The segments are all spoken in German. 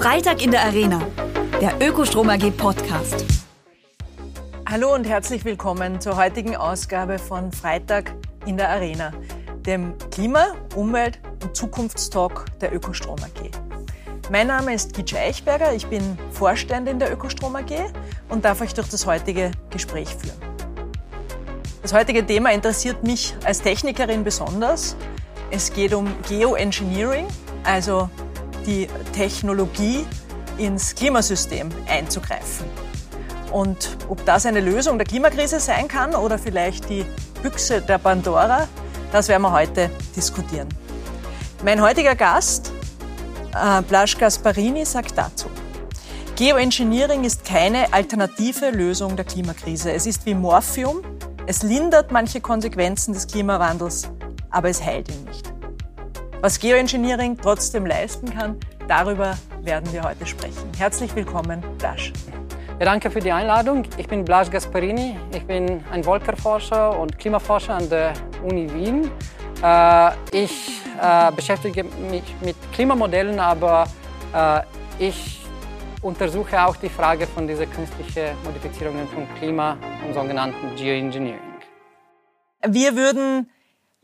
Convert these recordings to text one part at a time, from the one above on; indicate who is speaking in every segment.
Speaker 1: Freitag in der Arena, der Ökostrom AG Podcast.
Speaker 2: Hallo und herzlich willkommen zur heutigen Ausgabe von Freitag in der Arena, dem Klima-, Umwelt- und Zukunftstalk der Ökostrom AG. Mein Name ist Gitsch Eichberger, ich bin Vorständin der Ökostrom AG und darf euch durch das heutige Gespräch führen. Das heutige Thema interessiert mich als Technikerin besonders. Es geht um Geoengineering, also die Technologie ins Klimasystem einzugreifen. Und ob das eine Lösung der Klimakrise sein kann oder vielleicht die Büchse der Pandora, das werden wir heute diskutieren. Mein heutiger Gast, äh, Blasch Gasparini, sagt dazu. Geoengineering ist keine alternative Lösung der Klimakrise. Es ist wie Morphium. Es lindert manche Konsequenzen des Klimawandels, aber es heilt ihn nicht. Was Geoengineering trotzdem leisten kann, darüber werden wir heute sprechen. Herzlich willkommen, Blasch.
Speaker 3: Ja, danke für die Einladung. Ich bin Blaž Gasparini. Ich bin ein Wolkerforscher und Klimaforscher an der Uni Wien. Äh, ich äh, beschäftige mich mit Klimamodellen, aber äh, ich untersuche auch die Frage von dieser künstlichen Modifizierungen von Klima und sogenannten Geoengineering.
Speaker 2: Wir würden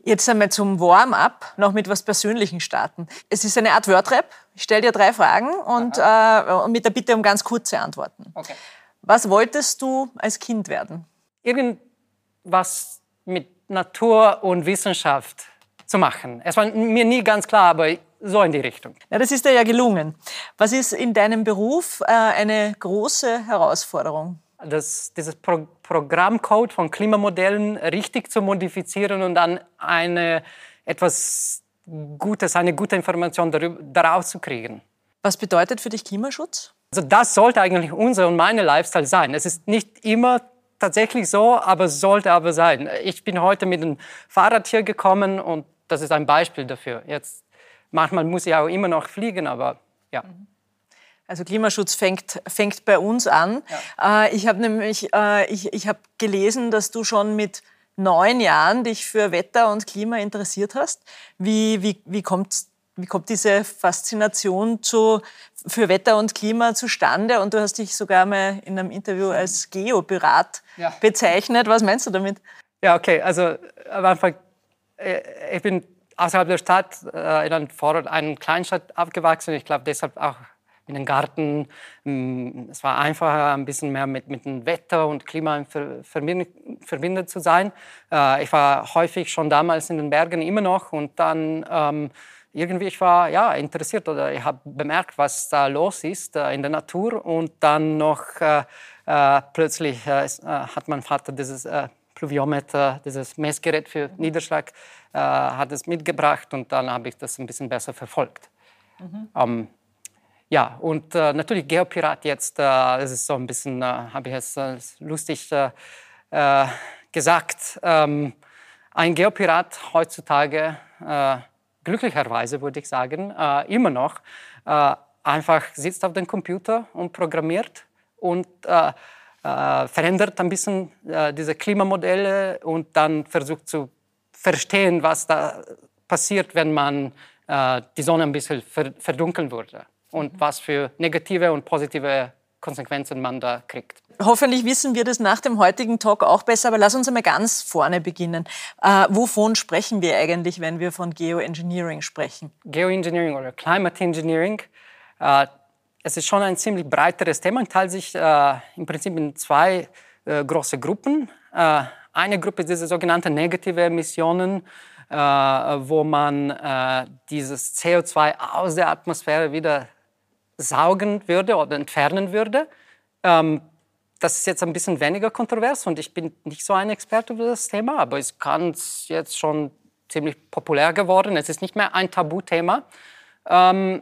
Speaker 2: jetzt einmal zum Warm-up noch mit was Persönlichem starten. Es ist eine Art Wordrap. Ich stelle dir drei Fragen und äh, mit der Bitte um ganz kurze Antworten.
Speaker 3: Okay.
Speaker 2: Was wolltest du als Kind werden?
Speaker 3: Irgendwas mit Natur und Wissenschaft zu machen. Es war mir nie ganz klar, aber so in die Richtung.
Speaker 2: Ja, das ist dir ja gelungen. Was ist in deinem Beruf äh, eine große Herausforderung?
Speaker 3: Das, dieses Pro Programmcode von Klimamodellen richtig zu modifizieren und dann eine, etwas Gutes, eine gute Information darüber, daraus zu kriegen.
Speaker 2: Was bedeutet für dich Klimaschutz?
Speaker 3: Also das sollte eigentlich unser und meine Lifestyle sein. Es ist nicht immer tatsächlich so, aber es sollte aber sein. Ich bin heute mit dem Fahrrad hier gekommen und das ist ein Beispiel dafür. Jetzt manchmal muss ich auch immer noch fliegen, aber ja.
Speaker 2: Also Klimaschutz fängt, fängt bei uns an. Ja. Äh, ich habe nämlich äh, ich, ich hab gelesen, dass du schon mit neun Jahren dich für Wetter und Klima interessiert hast. Wie, wie, wie, kommt, wie kommt diese Faszination zu, für Wetter und Klima zustande? Und du hast dich sogar mal in einem Interview als Geopirat ja. bezeichnet. Was meinst du damit?
Speaker 3: Ja, okay. Also am Anfang, äh, ich bin außerhalb der Stadt äh, in einem Vorort, einer Kleinstadt aufgewachsen. Ich glaube deshalb auch in den Garten. Mm, es war einfacher, ein bisschen mehr mit, mit dem Wetter und Klima verbindet zu sein. Äh, ich war häufig schon damals in den Bergen immer noch und dann ähm, irgendwie ich war ja interessiert oder ich habe bemerkt, was da los ist äh, in der Natur und dann noch äh, äh plötzlich äh, äh, hat mein Vater dieses Pluviometer, dieses Messgerät für Niederschlag, hat es mitgebracht und dann habe ich das ein bisschen besser verfolgt. Mhm. Ähm, ja, und äh, natürlich Geopirat jetzt, äh, das ist so ein bisschen, äh, habe ich es äh, lustig äh, äh, gesagt. Ähm, ein Geopirat heutzutage, glücklicherweise würde ich sagen, immer noch, einfach sitzt auf dem Computer und programmiert und verändert ein bisschen diese Klimamodelle und dann versucht zu verstehen, was da passiert, wenn man die Sonne ein bisschen verdunkeln würde und was für negative und positive Konsequenzen man da kriegt.
Speaker 2: Hoffentlich wissen wir das nach dem heutigen Talk auch besser, aber lass uns einmal ganz vorne beginnen. Äh, wovon sprechen wir eigentlich, wenn wir von Geoengineering sprechen?
Speaker 3: Geoengineering oder Climate Engineering, äh, es ist schon ein ziemlich breiteres Thema und teilt sich äh, im Prinzip in zwei äh, große Gruppen. Äh, eine Gruppe ist diese sogenannten negative Emissionen, äh, wo man dieses CO2 aus der Atmosphäre wieder saugen würde oder entfernen würde. Ähm, das ist jetzt ein bisschen weniger kontrovers und ich bin nicht so ein Experte über das Thema, aber es kann jetzt schon ziemlich populär geworden. Es ist nicht mehr ein Tabuthema. Ähm,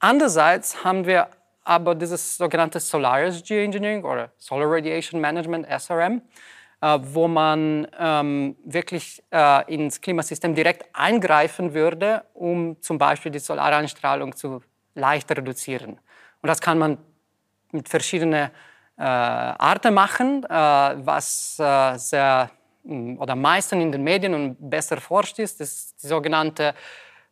Speaker 3: andererseits haben wir aber dieses sogenannte Solaris Geoengineering oder Solar Radiation Management, SRM, äh, wo man ähm, wirklich äh, ins Klimasystem direkt eingreifen würde, um zum Beispiel die Solareinstrahlung zu leicht reduzieren. Und das kann man mit verschiedenen äh, Arten machen, äh, was äh, sehr mm, oder meistens in den Medien und besser forscht ist, ist die sogenannte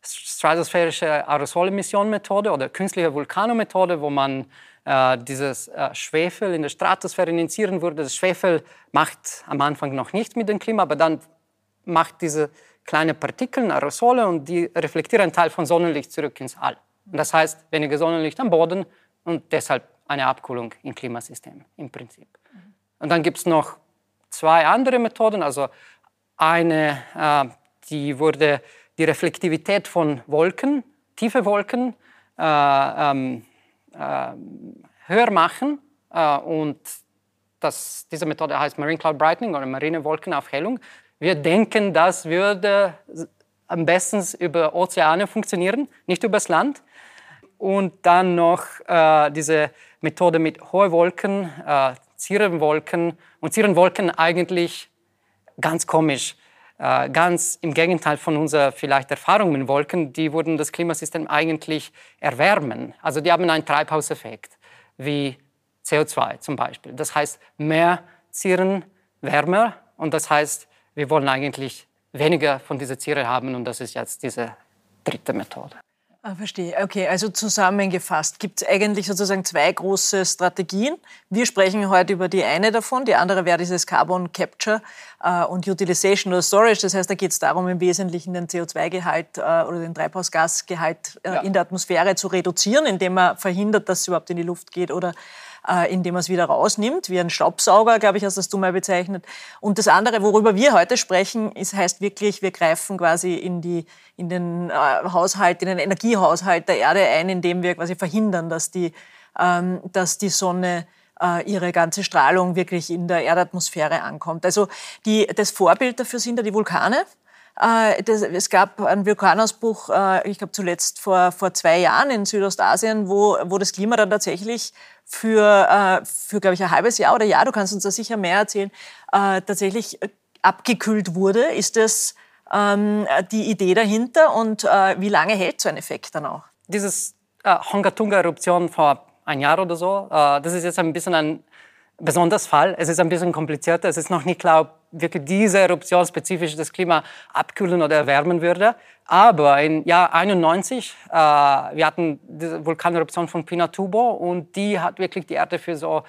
Speaker 3: stratosphärische Aerosolemission-Methode oder künstliche Vulkanomethode, wo man äh, dieses äh, Schwefel in der Stratosphäre initiieren würde. Das Schwefel macht am Anfang noch nichts mit dem Klima, aber dann macht diese kleine Partikel, Aerosole, und die reflektieren einen Teil von Sonnenlicht zurück ins All. Das heißt, weniger Sonnenlicht am Boden und deshalb eine Abkühlung im Klimasystem im Prinzip. Und dann gibt es noch zwei andere Methoden. Also eine, äh, die wurde die Reflektivität von Wolken, tiefe Wolken, äh, ähm, äh, höher machen. Äh, und das, diese Methode heißt Marine Cloud Brightening oder marine Wolkenaufhellung. Wir denken, das würde am besten über Ozeane funktionieren, nicht übers Land. Und dann noch äh, diese Methode mit hohen Wolken, äh, Zierenwolken. Und Zierenwolken eigentlich ganz komisch. Äh, ganz im Gegenteil von unserer vielleicht Erfahrung mit Wolken, die würden das Klimasystem eigentlich erwärmen. Also die haben einen Treibhauseffekt, wie CO2 zum Beispiel. Das heißt, mehr Zieren wärmer und das heißt, wir wollen eigentlich weniger von dieser Ziere haben und das ist jetzt diese dritte Methode.
Speaker 2: Ah, verstehe. Okay, also zusammengefasst gibt es eigentlich sozusagen zwei große Strategien. Wir sprechen heute über die eine davon, die andere wäre dieses Carbon Capture äh, und Utilization oder Storage. Das heißt, da geht es darum, im Wesentlichen den CO2-Gehalt äh, oder den Treibhausgasgehalt äh, ja. in der Atmosphäre zu reduzieren, indem man verhindert, dass es überhaupt in die Luft geht oder äh, indem man es wieder rausnimmt, wie ein Staubsauger, glaube ich, hast das du mal bezeichnet. Und das andere, worüber wir heute sprechen, ist, heißt wirklich, wir greifen quasi in, die, in den äh, Haushalt, in den Energiehaushalt der Erde ein, indem wir quasi verhindern, dass die, ähm, dass die Sonne äh, ihre ganze Strahlung wirklich in der Erdatmosphäre ankommt. Also die, das Vorbild dafür sind ja die Vulkane. Äh, das, es gab einen Vulkanausbruch, äh, ich glaube zuletzt vor, vor zwei Jahren in Südostasien, wo, wo das Klima dann tatsächlich für, äh, für glaube ich, ein halbes Jahr oder Jahr, du kannst uns da sicher mehr erzählen, äh, tatsächlich abgekühlt wurde. Ist das ähm, die Idee dahinter und äh, wie lange hält so ein Effekt dann auch?
Speaker 3: Dieses äh, Hongatunga-Eruption vor ein Jahr oder so, äh, das ist jetzt ein bisschen ein besonders Fall. Es ist ein bisschen komplizierter. Es ist noch nicht klar, ob wirklich diese Eruption spezifisch das Klima abkühlen oder erwärmen würde. Aber im Jahr 91, äh, wir hatten die Vulkaneruption von Pinatubo und die hat wirklich die Erde für so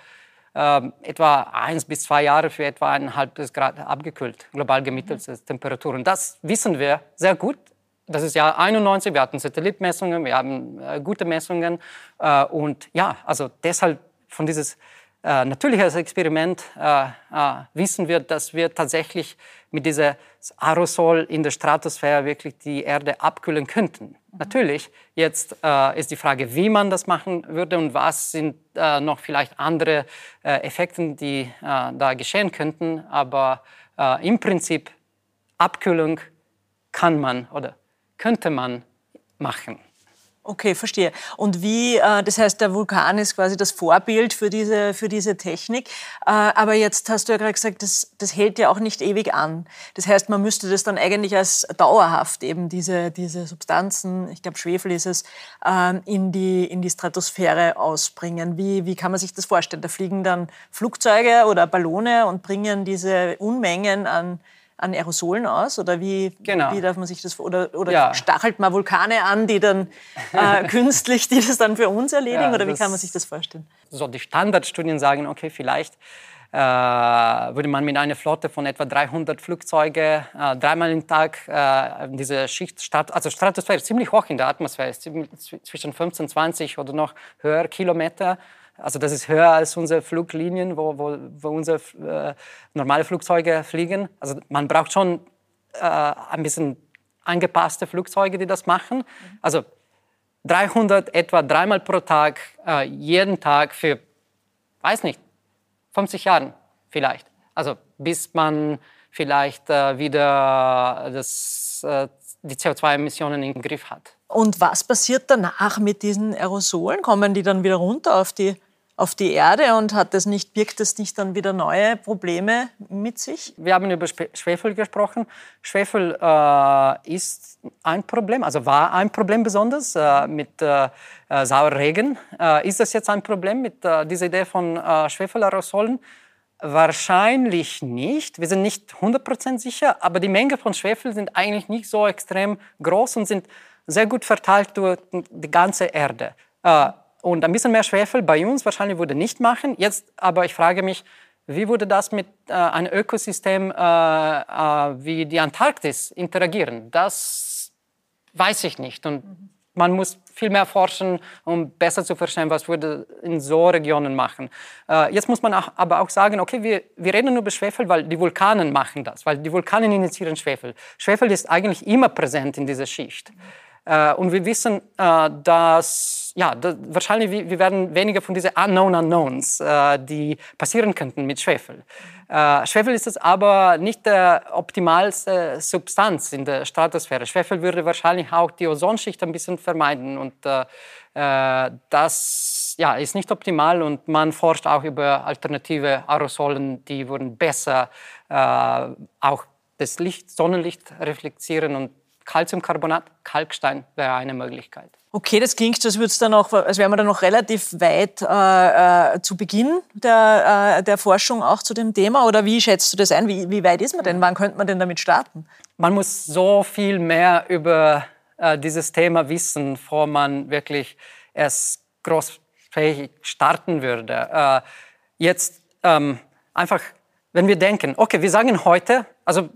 Speaker 3: äh, etwa eins bis zwei Jahre für etwa ein halbes Grad abgekühlt, global gemittelte mhm. Temperaturen. Das wissen wir sehr gut. Das ist Jahr 91, wir hatten Satellitmessungen, wir haben äh, gute Messungen. Äh, und ja, also deshalb von dieses äh, natürliches Experiment äh, äh, wissen wir, dass wir tatsächlich mit diesem Aerosol in der Stratosphäre wirklich die Erde abkühlen könnten. Mhm. Natürlich, jetzt äh, ist die Frage, wie man das machen würde und was sind äh, noch vielleicht andere äh, Effekte, die da geschehen könnten. Aber im Prinzip Abkühlung kann man oder könnte man machen.
Speaker 2: Okay, verstehe. Und wie, äh, das heißt, der Vulkan ist quasi das Vorbild für diese, für diese Technik. Äh, aber jetzt hast du ja gerade gesagt, das, das hält ja auch nicht ewig an. Das heißt, man müsste das dann eigentlich als dauerhaft eben diese, diese Substanzen, ich glaube Schwefel ist es, äh, in, die, in die Stratosphäre ausbringen. Wie, wie kann man sich das vorstellen? Da fliegen dann Flugzeuge oder Ballone und bringen diese Unmengen an an Aerosolen aus? Oder wie, genau. wie darf man sich das Oder, oder ja. stachelt man Vulkane an, die dann äh, künstlich, die das dann für uns erledigen? Ja, oder wie kann man sich das vorstellen?
Speaker 3: So die Standardstudien sagen, okay, vielleicht äh, würde man mit einer Flotte von etwa 300 Flugzeugen äh, dreimal im Tag äh, diese Schicht, Strat also Stratosphäre ziemlich hoch in der Atmosphäre, zwischen 15, 20 oder noch höher Kilometer also das ist höher als unsere Fluglinien, wo, wo, wo unsere äh, normale Flugzeuge fliegen. Also man braucht schon äh, ein bisschen angepasste Flugzeuge, die das machen. Also 300 etwa dreimal pro Tag, äh, jeden Tag für, weiß nicht, 50 Jahre vielleicht. Also bis man vielleicht äh, wieder das, äh, die CO2-Emissionen im Griff hat.
Speaker 2: Und was passiert danach mit diesen Aerosolen? Kommen die dann wieder runter auf die auf die Erde und hat das nicht, birgt das nicht dann wieder neue Probleme mit sich?
Speaker 3: Wir haben über Schwefel gesprochen. Schwefel äh, ist ein Problem, also war ein Problem besonders äh, mit äh, äh Sauerregen. Äh, ist das jetzt ein Problem mit äh, dieser Idee von Schwefelaerosolen? Wahrscheinlich nicht. Wir sind nicht 100% sicher, aber die Menge von Schwefel sind eigentlich nicht so extrem groß und sind sehr gut verteilt durch die ganze Erde. Und ein bisschen mehr Schwefel bei uns wahrscheinlich würde nicht machen. Jetzt aber ich frage mich, wie würde das mit äh, einem Ökosystem äh, äh, wie die Antarktis interagieren? Das weiß ich nicht. Und man muss viel mehr forschen, um besser zu verstehen, was würde in so Regionen machen. Äh, jetzt muss man auch, aber auch sagen, okay, wir, wir reden nur über Schwefel, weil die Vulkane machen das, weil die Vulkane initiieren Schwefel. Schwefel ist eigentlich immer präsent in dieser Schicht. Äh, und wir wissen, äh, ja, das, wahrscheinlich wir werden weniger von diesen Unknown Unknowns, äh, die passieren könnten mit Schwefel. Äh, Schwefel ist es aber nicht der optimalste Substanz in der Stratosphäre. Schwefel würde wahrscheinlich auch die Ozonschicht ein bisschen vermeiden und äh, äh, das ja, ist nicht optimal und man forscht auch über alternative Aerosolen, die würden besser auch das Licht, Sonnenlicht reflektieren und Calciumcarbonat, Kalkstein wäre eine Möglichkeit.
Speaker 2: Okay, das klingt, als, dann auch, als wären wir dann noch relativ weit äh, äh, zu Beginn der, äh, der Forschung auch zu dem Thema. Oder wie schätzt du das ein? Wie, wie weit ist man denn? Wann könnte man denn damit starten?
Speaker 3: Man muss so viel mehr über äh, dieses Thema wissen, bevor man wirklich erst großfähig starten würde. Äh, jetzt ähm, einfach, wenn wir denken, okay, wir sagen heute, also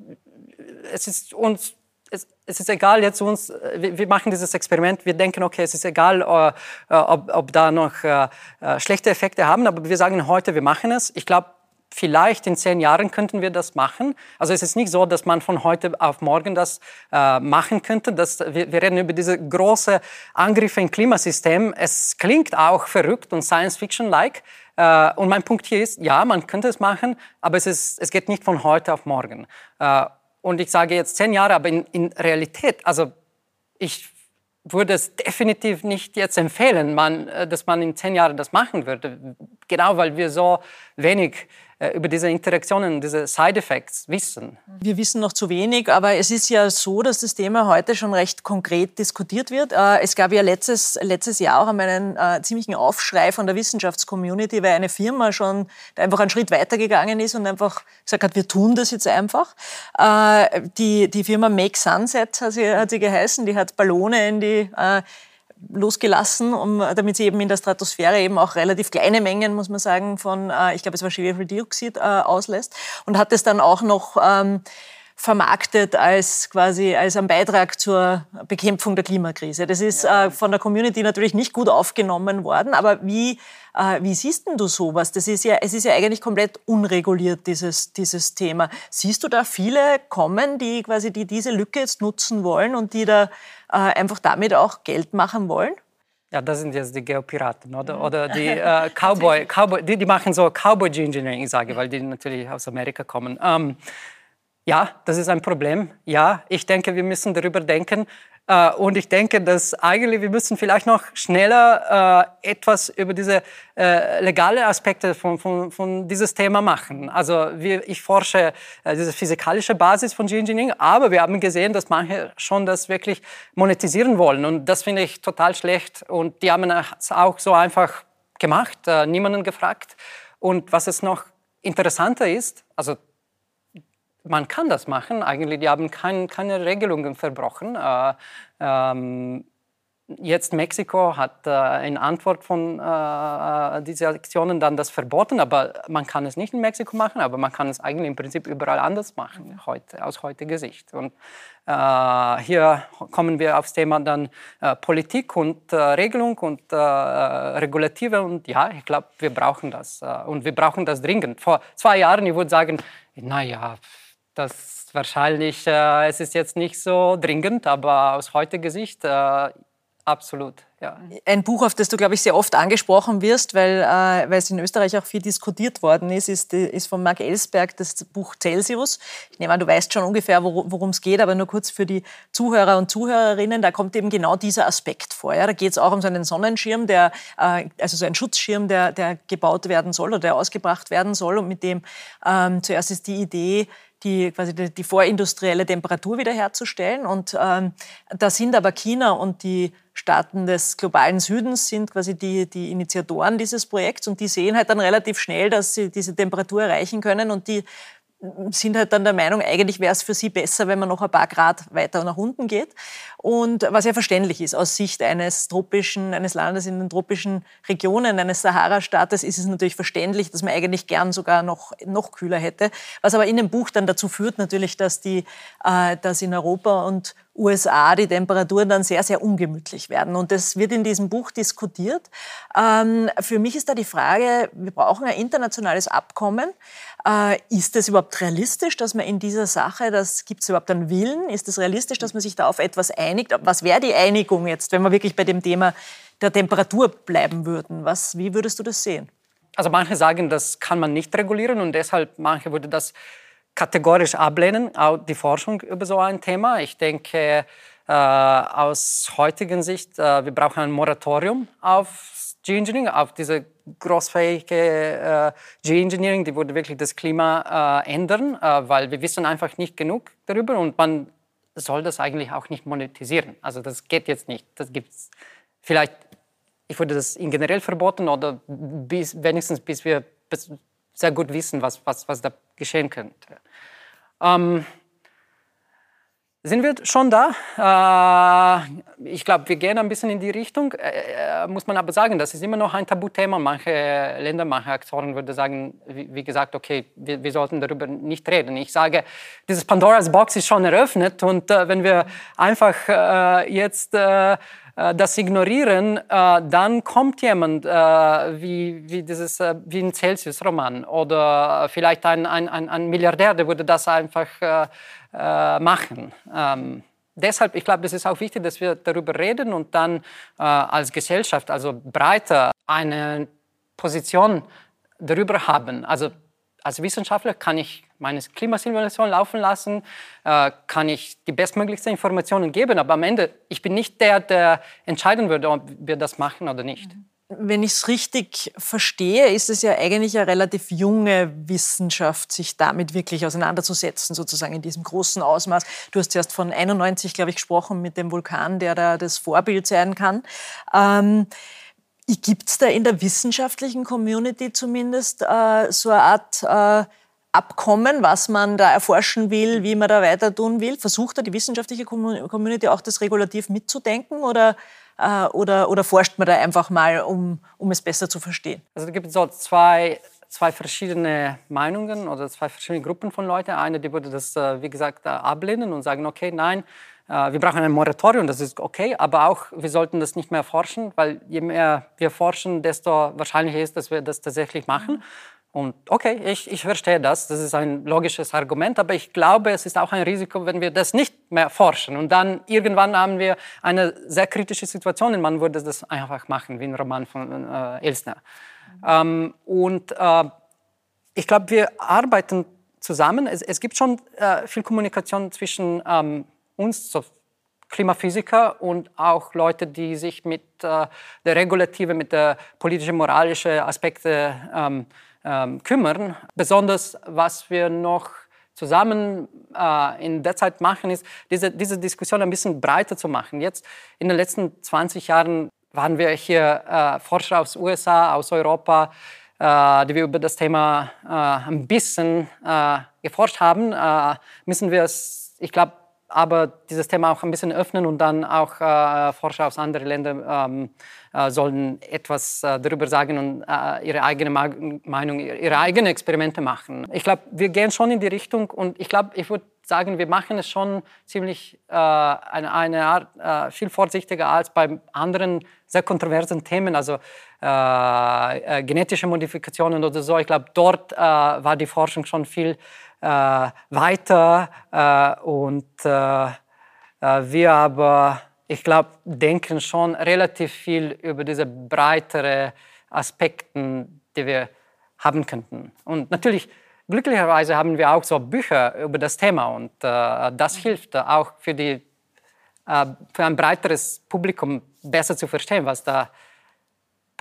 Speaker 3: es ist uns es, es, ist egal jetzt uns, äh, wir, wir, machen dieses Experiment, wir denken, okay, es ist egal, äh, ob, ob, da noch äh, äh, schlechte Effekte haben, aber wir sagen heute, wir machen es. Ich glaube, vielleicht in zehn Jahren könnten wir das machen. Also es ist nicht so, dass man von heute auf morgen das äh, machen könnte. Das, wir, wir, reden über diese große Angriffe im Klimasystem. Es klingt auch verrückt und Science-Fiction-like. Äh, und mein Punkt hier ist, ja, man könnte es machen, aber es, ist, es geht nicht von heute auf morgen. Äh, und ich sage jetzt zehn Jahre, aber in, in Realität, also ich würde es definitiv nicht jetzt empfehlen, man, äh, dass man in zehn Jahren das machen würde. Genau weil wir so wenig über diese Interaktionen, diese Side-Effects wissen.
Speaker 2: Wir wissen noch zu wenig, aber es ist ja so, dass das Thema heute schon recht konkret diskutiert wird. Äh, es gab ja letztes, letztes Jahr auch einen äh, ziemlichen Aufschrei von der Wissenschaftscommunity, weil eine Firma schon einfach einen Schritt weitergegangen ist und einfach gesagt hat, wir tun das jetzt einfach. Äh, die, die Firma Make Sunset hat sie, hat sie geheißen, die hat Ballone in die äh, losgelassen, um, damit sie eben in der Stratosphäre eben auch relativ kleine Mengen, muss man sagen, von, äh, ich glaube, es war Schwefeldioxid äh, auslässt. Und hat es dann auch noch ähm, vermarktet als quasi als ein Beitrag zur Bekämpfung der Klimakrise. Das ist äh, von der Community natürlich nicht gut aufgenommen worden, aber wie, äh, wie siehst denn du sowas? Das ist ja, es ist ja eigentlich komplett unreguliert, dieses, dieses Thema. Siehst du da viele kommen, die quasi die diese Lücke jetzt nutzen wollen und die da äh, einfach damit auch Geld machen wollen?
Speaker 3: Ja, das sind jetzt die Geopiraten, oder? Oder die äh, Cowboy, Cowboy die, die machen so Cowboy Engineering, ich sage, weil die natürlich aus Amerika kommen. Ähm, ja, das ist ein Problem. Ja, ich denke, wir müssen darüber denken. Äh, und ich denke, dass eigentlich wir müssen vielleicht noch schneller äh, etwas über diese äh, legale Aspekte von, von, von dieses Thema machen. Also wir, ich forsche äh, diese physikalische Basis von Geoengineering, aber wir haben gesehen, dass manche schon das wirklich monetisieren wollen. Und das finde ich total schlecht. Und die haben es auch so einfach gemacht, äh, niemanden gefragt. Und was es noch interessanter ist, also man kann das machen. Eigentlich, die haben kein, keine Regelungen verbrochen. Äh, ähm, jetzt Mexiko hat äh, in Antwort von äh, diesen Aktionen dann das verboten, aber man kann es nicht in Mexiko machen, aber man kann es eigentlich im Prinzip überall anders machen, heute, aus heutiger Sicht. Und äh, hier kommen wir aufs Thema dann äh, Politik und äh, Regelung und äh, Regulative und ja, ich glaube, wir brauchen das und wir brauchen das dringend. Vor zwei Jahren, ich würde sagen, naja, das wahrscheinlich, äh, es ist jetzt nicht so dringend, aber aus heutiger Sicht äh, absolut. Ja.
Speaker 2: Ein Buch, auf das du, glaube ich, sehr oft angesprochen wirst, weil, äh, weil es in Österreich auch viel diskutiert worden ist, ist, ist von Marc Ellsberg das Buch Celsius. Ich nehme an, du weißt schon ungefähr, worum es geht, aber nur kurz für die Zuhörer und Zuhörerinnen, da kommt eben genau dieser Aspekt vor. Ja? Da geht es auch um so einen Sonnenschirm, der, äh, also so einen Schutzschirm, der, der gebaut werden soll oder der ausgebracht werden soll und mit dem ähm, zuerst ist die Idee, die, quasi die, die vorindustrielle Temperatur wiederherzustellen. Und ähm, da sind aber China und die Staaten des globalen Südens sind quasi die, die Initiatoren dieses Projekts und die sehen halt dann relativ schnell, dass sie diese Temperatur erreichen können und die sind halt dann der Meinung, eigentlich wäre es für sie besser, wenn man noch ein paar Grad weiter nach unten geht. Und was ja verständlich ist, aus Sicht eines tropischen, eines Landes in den tropischen Regionen, eines Sahara-Staates, ist es natürlich verständlich, dass man eigentlich gern sogar noch, noch kühler hätte. Was aber in dem Buch dann dazu führt natürlich, dass die, äh, dass in Europa und USA die Temperaturen dann sehr, sehr ungemütlich werden. Und das wird in diesem Buch diskutiert. Ähm, für mich ist da die Frage, wir brauchen ein internationales Abkommen. Äh, ist es überhaupt realistisch, dass man in dieser Sache, das gibt es überhaupt einen Willen? Ist es realistisch, dass man sich da auf etwas einigt? Was wäre die Einigung jetzt, wenn wir wirklich bei dem Thema der Temperatur bleiben würden? Was, wie würdest du das sehen?
Speaker 3: Also manche sagen, das kann man nicht regulieren und deshalb manche würde das kategorisch ablehnen, auch die Forschung über so ein Thema. Ich denke, äh, aus heutigen Sicht, äh, wir brauchen ein Moratorium auf Geoengineering, auf diese großfähige äh, Geoengineering, die würde wirklich das Klima äh, ändern, äh, weil wir wissen einfach nicht genug darüber und man soll das eigentlich auch nicht monetisieren. Also das geht jetzt nicht. Das gibt's vielleicht, ich würde das in generell verboten oder bis, wenigstens bis wir sehr gut wissen, was, was, was da geschehen könnte. Ähm, sind wir schon da? Äh, ich glaube, wir gehen ein bisschen in die Richtung. Äh, äh, muss man aber sagen, das ist immer noch ein Tabuthema. Manche Länder, manche Aktoren würden sagen, wie, wie gesagt, okay, wir, wir, sollten darüber nicht reden. Ich sage, dieses Pandoras Box ist schon eröffnet und äh, wenn wir einfach äh, jetzt äh, das ignorieren, äh, dann kommt jemand äh, wie, wie, dieses, wie ein Celsius-Roman oder vielleicht ein, ein, ein, Milliardär, der würde das einfach machen. Ähm, deshalb, ich glaube, es ist auch wichtig, dass wir darüber reden und dann äh, als Gesellschaft, also breiter, eine Position darüber haben. Also als Wissenschaftler kann ich meine Klimasimulation laufen lassen, äh, kann ich die bestmöglichsten Informationen geben, aber am Ende, ich bin nicht der, der entscheiden würde, ob wir das machen oder nicht.
Speaker 2: Wenn ich es richtig verstehe, ist es ja eigentlich eine relativ junge Wissenschaft, sich damit wirklich auseinanderzusetzen, sozusagen in diesem großen Ausmaß. Du hast erst von 91, glaube ich, gesprochen mit dem Vulkan, der da das Vorbild sein kann. Ähm, Gibt es da in der wissenschaftlichen Community zumindest äh, so eine Art äh, Abkommen, was man da erforschen will, wie man da weiter tun will? Versucht da die wissenschaftliche Community auch das regulativ mitzudenken oder, äh, oder, oder forscht man da einfach mal, um, um es besser zu verstehen?
Speaker 3: Also da gibt es so zwei, zwei verschiedene Meinungen oder zwei verschiedene Gruppen von Leuten. Eine, die würde das, äh, wie gesagt, ablehnen und sagen, okay, nein, äh, wir brauchen ein Moratorium, das ist okay, aber auch wir sollten das nicht mehr forschen, weil je mehr wir forschen, desto wahrscheinlicher ist, dass wir das tatsächlich machen. Und okay, ich, ich verstehe das, das ist ein logisches Argument, aber ich glaube, es ist auch ein Risiko, wenn wir das nicht mehr forschen. Und dann irgendwann haben wir eine sehr kritische Situation und man würde das einfach machen, wie ein Roman von äh, Elsner. Mhm. Ähm, und äh, ich glaube, wir arbeiten zusammen. Es, es gibt schon äh, viel Kommunikation zwischen ähm, uns, so Klimaphysiker und auch Leute, die sich mit äh, der Regulative, mit der politischen, moralischen Aspekte ähm, ähm, kümmern. Besonders was wir noch zusammen äh, in der Zeit machen, ist, diese, diese Diskussion ein bisschen breiter zu machen. Jetzt in den letzten 20 Jahren waren wir hier äh, Forscher aus USA, aus Europa, äh, die wir über das Thema äh, ein bisschen äh, geforscht haben. Müssen wir es, ich glaube, aber dieses Thema auch ein bisschen öffnen und dann auch äh, Forscher aus anderen Ländern ähm, äh, sollen etwas äh, darüber sagen und äh, ihre eigene Meinung, ihre eigenen Experimente machen. Ich glaube, wir gehen schon in die Richtung und ich glaube, ich würde sagen, wir machen es schon ziemlich äh, eine, eine, Art äh, viel vorsichtiger als bei anderen sehr kontroversen Themen, also genetische Modifikationen oder so. Ich glaube, dort war die Forschung schon viel äh, weiter äh, und äh, wir aber, ich glaube, denken schon relativ viel über diese breitere Aspekten, die wir haben könnten. Und natürlich, glücklicherweise haben wir auch so Bücher über das Thema und äh, das hilft auch für, die, äh, für ein breiteres Publikum besser zu verstehen, was da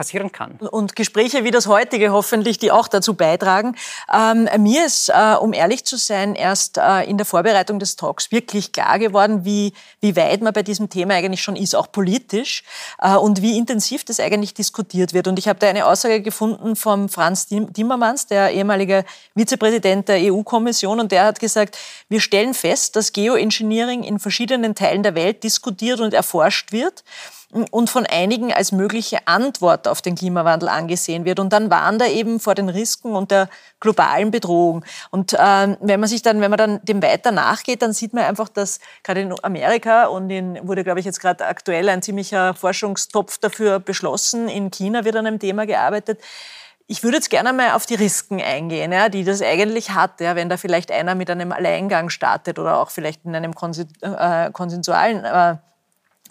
Speaker 3: passieren kann.
Speaker 2: Und Gespräche wie das heutige hoffentlich, die auch dazu beitragen. Ähm, mir ist, äh, um ehrlich zu sein, erst äh, in der Vorbereitung des Talks wirklich klar geworden, wie, wie weit man bei diesem Thema eigentlich schon ist, auch politisch, äh, und wie intensiv das eigentlich diskutiert wird. Und ich habe da eine Aussage gefunden vom Franz Timmermans, der ehemalige Vizepräsident der EU-Kommission, und der hat gesagt, wir stellen fest, dass Geoengineering in verschiedenen Teilen der Welt diskutiert und erforscht wird und von einigen als mögliche Antwort auf den Klimawandel angesehen wird. Und dann waren da eben vor den Risiken und der globalen Bedrohung. Und ähm, wenn man sich dann, wenn man dann dem weiter nachgeht, dann sieht man einfach, dass gerade in Amerika und in, wurde, glaube ich, jetzt gerade aktuell ein ziemlicher Forschungstopf dafür beschlossen. In China wird an einem Thema gearbeitet. Ich würde jetzt gerne mal auf die Risiken eingehen, ja, die das eigentlich hat, ja, wenn da vielleicht einer mit einem Alleingang startet oder auch vielleicht in einem äh, konsensualen äh,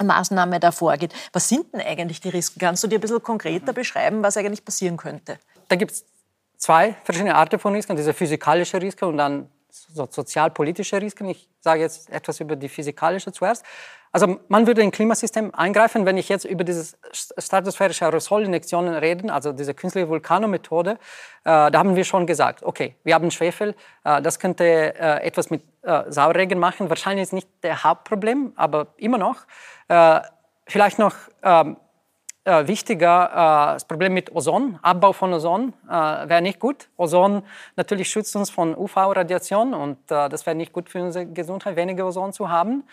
Speaker 2: Maßnahme da vorgeht. Was sind denn eigentlich die Risiken? Kannst du dir ein bisschen konkreter beschreiben, was eigentlich passieren könnte?
Speaker 3: Da gibt es zwei verschiedene Arten von Risiken, diese physikalische Risiken und dann so sozialpolitische Risiken. Ich sage jetzt etwas über die physikalische zuerst. Also man würde im Klimasystem eingreifen, wenn ich jetzt über diese stratosphärische Aerosolinjektionen rede, also diese künstliche Vulkanomethode, äh, da haben wir schon gesagt, okay, wir haben Schwefel, äh, das könnte äh, etwas mit äh, Sauerregen machen. Wahrscheinlich ist nicht der Hauptproblem, aber immer noch. Äh, vielleicht noch ähm, äh, wichtiger, äh, das Problem mit Ozon, Abbau von Ozon äh, wäre nicht gut. Ozon natürlich schützt uns von UV-Radiation und äh, das wäre nicht gut für unsere Gesundheit, weniger Ozon zu haben.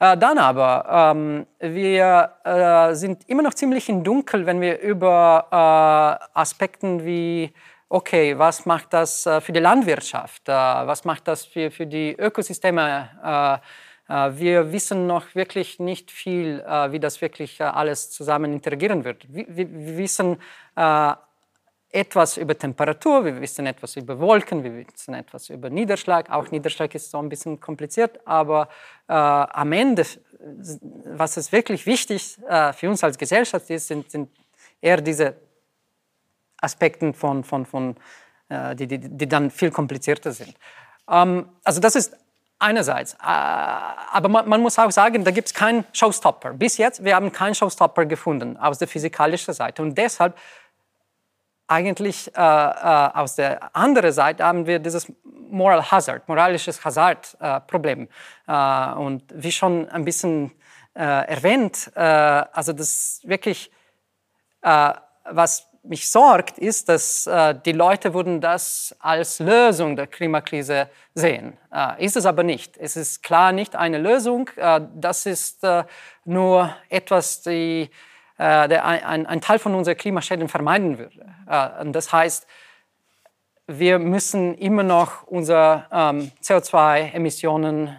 Speaker 3: Äh, dann aber, ähm, wir äh, sind immer noch ziemlich im Dunkel, wenn wir über Aspekten wie okay, was macht das für die Landwirtschaft, was macht das für, für die Ökosysteme wir wissen noch wirklich nicht viel, äh, wie das wirklich äh, alles zusammen interagieren wird. Wir wissen etwas über Temperatur, wir wissen etwas über Wolken, wir wissen etwas über Niederschlag. Auch Niederschlag ist so ein bisschen kompliziert, aber am Ende, was es wirklich wichtig für uns als Gesellschaft ist, sind, sind eher diese Aspekte, von, von, von, die, die, die dann viel komplizierter sind. Ähm, also das ist einerseits. Äh, aber man, man, muss auch sagen, da gibt es keinen Showstopper. Bis jetzt, wir haben keinen Showstopper gefunden aus der physikalischen Seite. Und deshalb eigentlich äh, äh, aus der anderen Seite haben wir dieses Moral Hazard, moralisches Hazard-Problem. Äh, und wie schon ein bisschen äh, erwähnt, äh, also das wirklich, was mich sorgt, ist, dass äh, die Leute würden das als Lösung der Klimakrise sehen. Äh, ist es aber nicht. Es ist klar nicht eine Lösung. Äh, das ist äh, nur etwas, die, äh, der ein, ein, Teil von unseren Klimaschäden vermeiden würde. Äh, und das heißt, wir müssen immer noch unsere ähm, CO2-Emissionen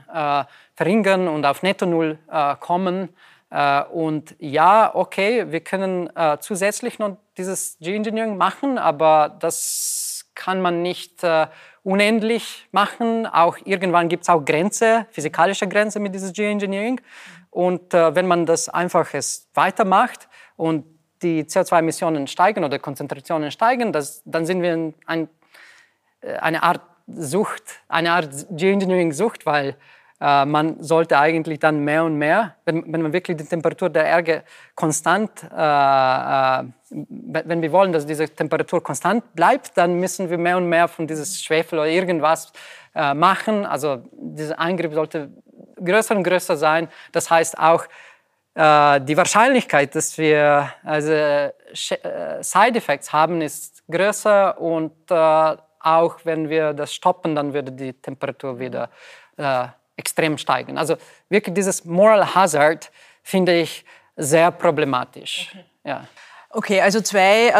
Speaker 3: verringern und auf Netto Null kommen. Äh, und ja, okay, wir können äh, zusätzlich noch dieses Geoengineering machen, aber das kann man nicht äh, unendlich machen. Auch irgendwann gibt es auch Grenze, physikalische Grenze mit diesem Geoengineering. Und wenn man das einfach weitermacht und die CO2-Emissionen steigen oder Konzentrationen steigen, das, dann sind wir in ein, eine Art Sucht, eine Art Geoengineering-Sucht, weil äh, man sollte eigentlich dann mehr und mehr, wenn, wenn man wirklich die Temperatur der Erde konstant, äh, äh, wenn wir wollen, dass diese Temperatur konstant bleibt, dann müssen wir mehr und mehr von dieses Schwefel oder irgendwas äh, machen. Also dieser Eingriff sollte größer und größer sein. Das heißt auch, äh, die Wahrscheinlichkeit, dass wir also, äh, Side Effects haben, ist größer und auch wenn wir das stoppen, dann würde die Temperatur wieder extrem steigen. Also wirklich dieses Moral Hazard finde ich sehr problematisch. Okay. Ja.
Speaker 2: Okay, also zwei,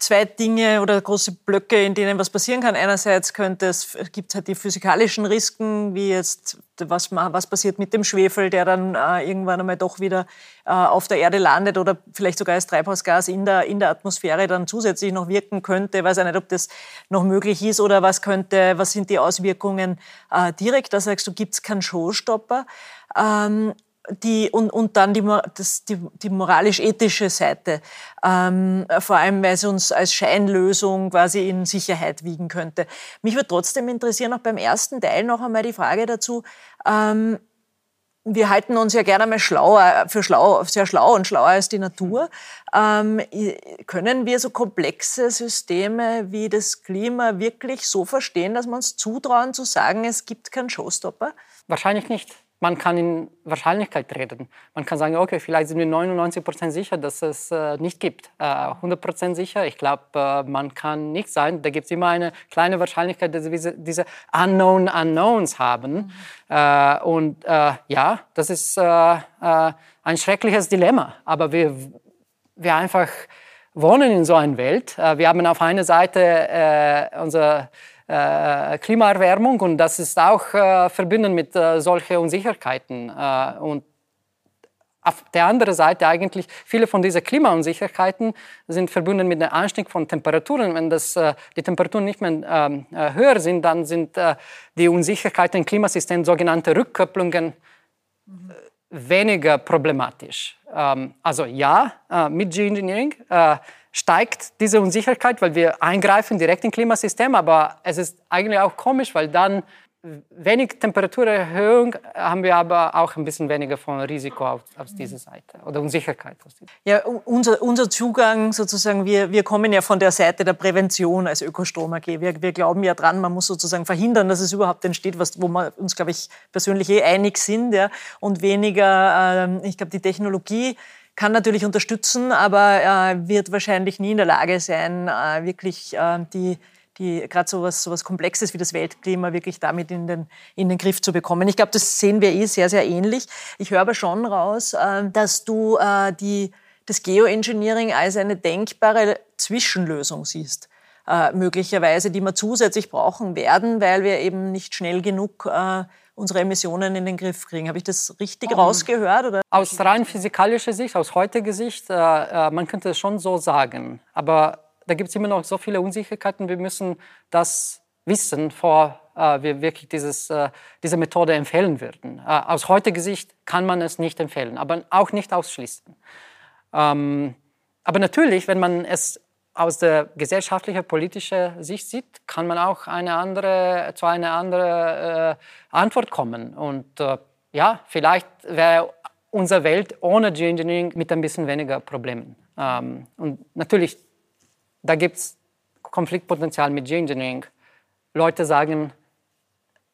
Speaker 2: zwei Dinge oder große Blöcke, in denen was passieren kann. Einerseits könnte es, gibt halt die physikalischen Risiken, wie jetzt, was, was passiert mit dem Schwefel, der dann äh, irgendwann einmal doch wieder äh, auf der Erde landet oder vielleicht sogar als Treibhausgas in der, in der Atmosphäre dann zusätzlich noch wirken könnte. Ich weiß auch nicht, ob das noch möglich ist oder was könnte, was sind die Auswirkungen äh, direkt. Da sagst du, gibt es keinen Showstopper. Ähm, die, und, und dann die, das, die, die moralisch-ethische Seite, ähm, vor allem weil es uns als Scheinlösung quasi in Sicherheit wiegen könnte. Mich würde trotzdem interessieren, auch beim ersten Teil noch einmal die Frage dazu, ähm, wir halten uns ja gerne mal schlauer, für schlau, sehr schlau und schlauer als die Natur. Ähm, können wir so komplexe Systeme wie das Klima wirklich so verstehen, dass wir uns zutrauen zu sagen, es gibt keinen Showstopper?
Speaker 3: Wahrscheinlich nicht man kann in Wahrscheinlichkeit reden. Man kann sagen, okay, vielleicht sind wir 99 Prozent sicher, dass es äh, nicht gibt. Äh, 100 Prozent sicher, ich glaube, äh, man kann nicht sein. Da gibt es immer eine kleine Wahrscheinlichkeit, dass wir diese Unknown Unknowns haben. Mhm. und äh, ja, das ist äh, ein schreckliches Dilemma. Aber wir, wir einfach wohnen in so einer Welt. wir haben auf einer Seite unser äh, Klimaerwärmung und das ist auch äh, verbunden mit äh, solchen Unsicherheiten. Äh, und auf der anderen Seite eigentlich viele von diesen Klimaunsicherheiten sind verbunden mit dem Anstieg von Temperaturen. Wenn das, äh, die Temperaturen nicht mehr ähm, äh, höher sind, dann sind die Unsicherheiten im Klimasystem, sogenannte Rückkopplungen, mhm. weniger problematisch. Ähm, also ja, mit Geoengineering steigt diese Unsicherheit, weil wir eingreifen direkt im Klimasystem, aber es ist eigentlich auch komisch, weil dann wenig Temperaturerhöhung haben wir aber auch ein bisschen weniger von Risiko auf, auf dieser Seite oder Unsicherheit.
Speaker 2: Ja, unser, unser Zugang sozusagen, wir, wir kommen ja von der Seite der Prävention als Ökostrom AG. Wir, wir glauben ja dran, man muss sozusagen verhindern, dass es überhaupt entsteht, was, wo wir uns, glaube ich, persönlich eh einig sind ja, und weniger, äh, ich glaube, die Technologie kann natürlich unterstützen, aber äh, wird wahrscheinlich nie in der Lage sein, äh, wirklich äh, die, die gerade so was, so was Komplexes wie das Weltklima wirklich damit in den, in den Griff zu bekommen. Ich glaube, das sehen wir eh sehr, sehr ähnlich. Ich höre aber schon raus, äh, dass du äh, die, das Geoengineering als eine denkbare Zwischenlösung siehst. Äh, möglicherweise, die wir zusätzlich brauchen werden, weil wir eben nicht schnell genug unsere Emissionen in den Griff kriegen. Habe ich das richtig um, rausgehört? Oder?
Speaker 3: Aus rein physikalischer Sicht, aus heutiger Sicht, äh, äh, man könnte es schon so sagen. Aber da gibt es immer noch so viele Unsicherheiten. Wir müssen das wissen, bevor äh, wir wirklich dieses, äh, diese Methode empfehlen würden. Äh, aus heutiger Sicht kann man es nicht empfehlen, aber auch nicht ausschließen. Ähm, aber natürlich, wenn man es aus der gesellschaftlichen, politischen Sicht sieht, kann man auch eine andere, zu einer anderen äh, Antwort kommen. Und äh, ja, vielleicht wäre unsere Welt ohne Geoengineering mit ein bisschen weniger Problemen. Ähm, und natürlich, da gibt es Konfliktpotenzial mit Geoengineering. Leute sagen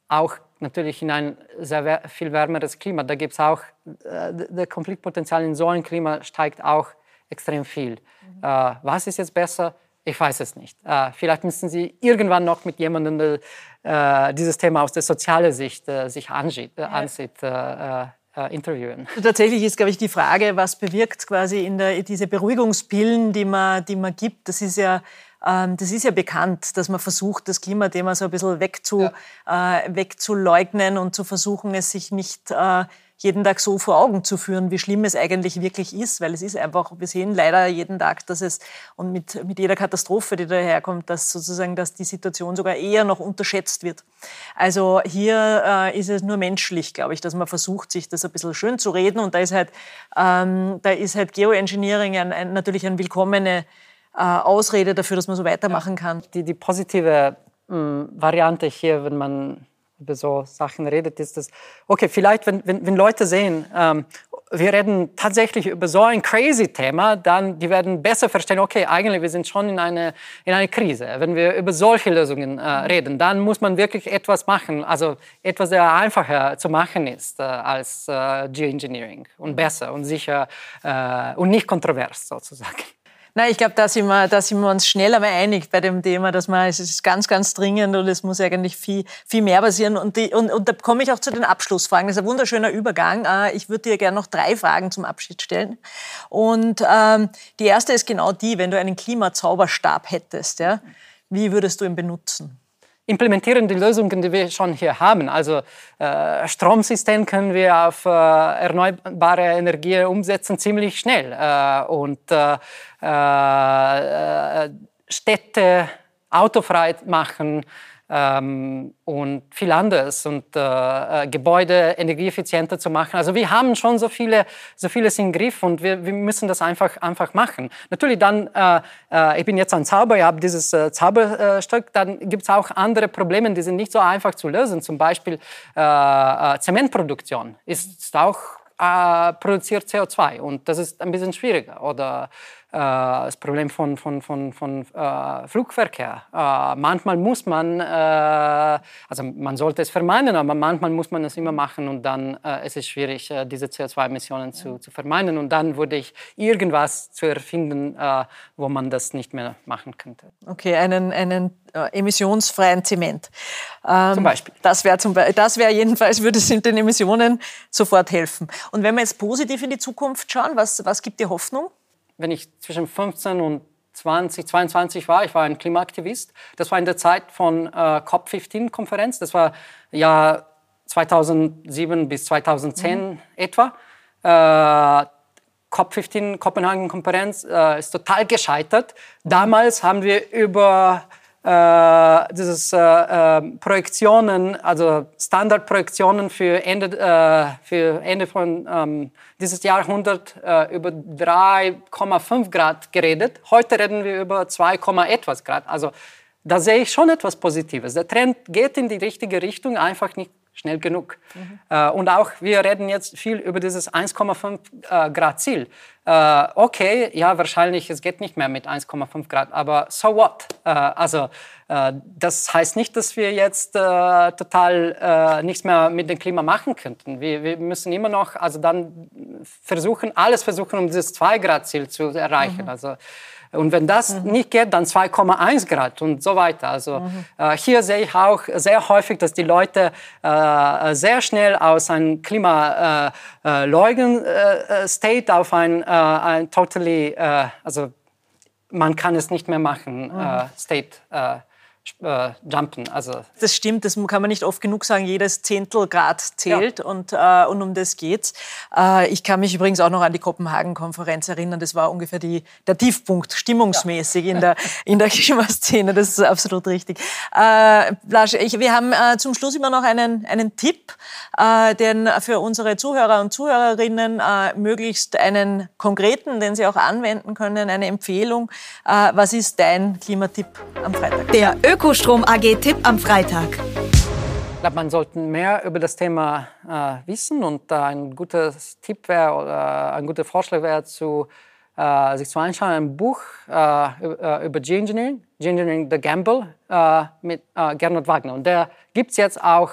Speaker 3: auch natürlich in ein sehr viel wärmeres Klima, da gibt es auch, äh, das Konfliktpotenzial in so einem Klima steigt auch extrem viel. Mhm. Äh, was ist jetzt besser? Ich weiß es nicht. Äh, vielleicht müssen Sie irgendwann noch mit jemandem äh, dieses Thema aus der sozialen Sicht äh, sich ansieht, äh, ansieht äh, interviewen.
Speaker 2: Also tatsächlich ist, glaube ich, die Frage, was bewirkt quasi in der, diese Beruhigungspillen, die man, die man gibt, das ist ja ähm, das ist ja bekannt, dass man versucht, das Klimathema so ein bisschen wegzu, ja. äh, wegzuleugnen und zu versuchen, es sich nicht äh, jeden Tag so vor Augen zu führen, wie schlimm es eigentlich wirklich ist, weil es ist einfach, wir sehen leider jeden Tag, dass es, und mit, mit jeder Katastrophe, die daherkommt, dass sozusagen, dass die Situation sogar eher noch unterschätzt wird. Also hier äh, ist es nur menschlich, glaube ich, dass man versucht, sich das ein bisschen schön zu reden und da ist halt, ähm, da ist halt Geoengineering ein, ein, natürlich eine willkommene äh, Ausrede dafür, dass man so weitermachen kann.
Speaker 3: Die, die positive mh, hm, Variante hier, wenn man über so Sachen redet, ist das, okay, vielleicht, wenn, wenn, wenn Leute sehen, ähm, wir reden tatsächlich über so ein crazy Thema, dann die werden besser verstehen, okay, eigentlich wir sind schon in eine, in eine Krise. Wenn wir über solche Lösungen äh, reden, dann muss man wirklich etwas machen, also etwas, der einfacher zu machen ist äh, als äh, Geoengineering und besser und sicher äh, und nicht kontrovers sozusagen.
Speaker 2: Nein, ich glaube, da, sind wir, da sind wir uns schnell einmal einig bei dem Thema, dass man, es ist ganz, ganz dringend und es muss eigentlich viel, viel mehr passieren. Und, die, und, und da komme ich auch zu den Abschlussfragen. Das ist ein wunderschöner Übergang. Äh, ich würde dir gerne noch drei Fragen zum Abschied stellen. Und ähm, die erste ist genau die, wenn du einen Klimazauberstab hättest, ja, wie würdest du ihn benutzen?
Speaker 3: Implementieren die Lösungen, die wir schon hier haben. Also äh, Stromsystem können wir auf äh, erneuerbare Energie umsetzen ziemlich schnell. Äh, und äh, äh, Städte autofrei machen, ähm, und viel anderes und äh, äh, Gebäude energieeffizienter zu machen. Also wir haben schon so viele, so vieles im Griff und wir, wir müssen das einfach, einfach machen. Natürlich dann, äh, äh, ich bin jetzt ein Zauber, ich habe dieses äh, Zauberstück, dann gibt es auch andere Probleme, die sind nicht so einfach zu lösen. Zum Beispiel äh, Zementproduktion ist auch produziert CO2 und das ist ein bisschen schwieriger. Oder äh, das Problem von, von, von, von äh, Flugverkehr. Äh, manchmal muss man, äh, also man sollte es vermeiden, aber manchmal muss man es immer machen und dann äh, ist es schwierig, äh, diese CO2-Emissionen zu, zu vermeiden. Und dann würde ich irgendwas zu erfinden, wo man das nicht mehr machen könnte.
Speaker 2: Okay, einen, einen emissionsfreien Zement.
Speaker 3: Ähm, zum Beispiel.
Speaker 2: Das wäre wäre jedenfalls, würde es in den Emissionen sofort helfen. Und wenn wir jetzt positiv in die Zukunft schauen, was, was gibt dir Hoffnung?
Speaker 3: Wenn ich zwischen 15 und 20, 22 war, ich war ein Klimaaktivist. Das war in der Zeit von äh, COP15-Konferenz. Das war ja 2007 bis 2010 mhm. etwa. Äh, COP15, Kopenhagen-Konferenz, äh, ist total gescheitert. Damals haben wir über äh, dieses äh, äh, Projektionen, also Standardprojektionen für Ende, äh, für Ende von ähm, dieses Jahrhundert äh, über 3,5 Grad geredet. Heute reden wir über 2, etwas Grad. Also da sehe ich schon etwas Positives. Der Trend geht in die richtige Richtung, einfach nicht schnell genug. Mhm. Äh, und auch wir reden jetzt viel über dieses 1,5 äh, Grad Ziel. Äh, okay, ja, wahrscheinlich, es geht nicht mehr mit 1,5 Grad, aber so what? Äh, also äh, das heißt nicht, dass wir jetzt äh, total nichts mehr mit dem Klima machen könnten. Wir, wir, müssen immer noch, also dann versuchen, alles versuchen, um dieses 2 Grad Ziel zu erreichen. Mhm. Also und wenn das mhm. nicht geht, dann 2,1 Grad und so weiter. Also mhm. äh, hier sehe ich auch sehr häufig, dass die Leute äh, sehr schnell aus einem Klimaleugnen-State äh, äh, auf ein, äh, ein totally, äh, also man kann es nicht mehr machen, mhm. State äh, jumpen. Also
Speaker 2: das stimmt, das kann man nicht oft genug sagen. Jedes Zehntel Grad zählt ja. und, äh, und um das geht's. Äh, ich kann mich übrigens auch noch an die Kopenhagen-Konferenz erinnern. Das war ungefähr die, der Tiefpunkt stimmungsmäßig ja. in der, in der Klimaszene. Das ist absolut richtig. Äh, Blasch, ich, wir haben äh, zum Schluss immer noch einen, einen Tipp, äh, den für unsere Zuhörer und Zuhörerinnen äh, möglichst einen konkreten, den sie auch anwenden können, eine Empfehlung. Äh, was ist dein Klimatipp am Freitag?
Speaker 1: Der Ökostrom AG Tipp am Freitag.
Speaker 3: Ich glaube, man sollte mehr über das Thema äh, wissen und äh, ein guter Tipp wäre oder ein guter Vorschlag wäre, zu, äh, sich zu anschauen, ein Buch äh, äh, über Geoengineering, Geoengineering The Gamble äh, mit Gernot Wagner. Und der gibt es jetzt auch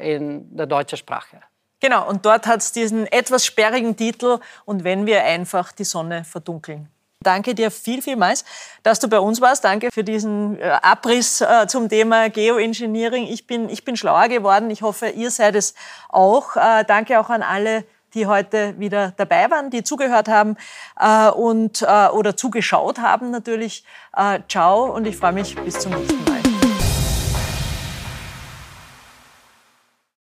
Speaker 3: in der deutschen Sprache.
Speaker 2: Genau, und dort hat es diesen etwas sperrigen Titel Und wenn wir einfach die Sonne verdunkeln. Danke dir viel, vielmals, dass du bei uns warst. Danke für diesen äh, Abriss äh, zum Thema Geoengineering. Ich bin, ich bin schlauer geworden. Ich hoffe, ihr seid es auch. Äh, danke auch an alle, die heute wieder dabei waren, die zugehört haben und, oder zugeschaut haben natürlich. Ciao und ich freue mich bis zum nächsten Mal.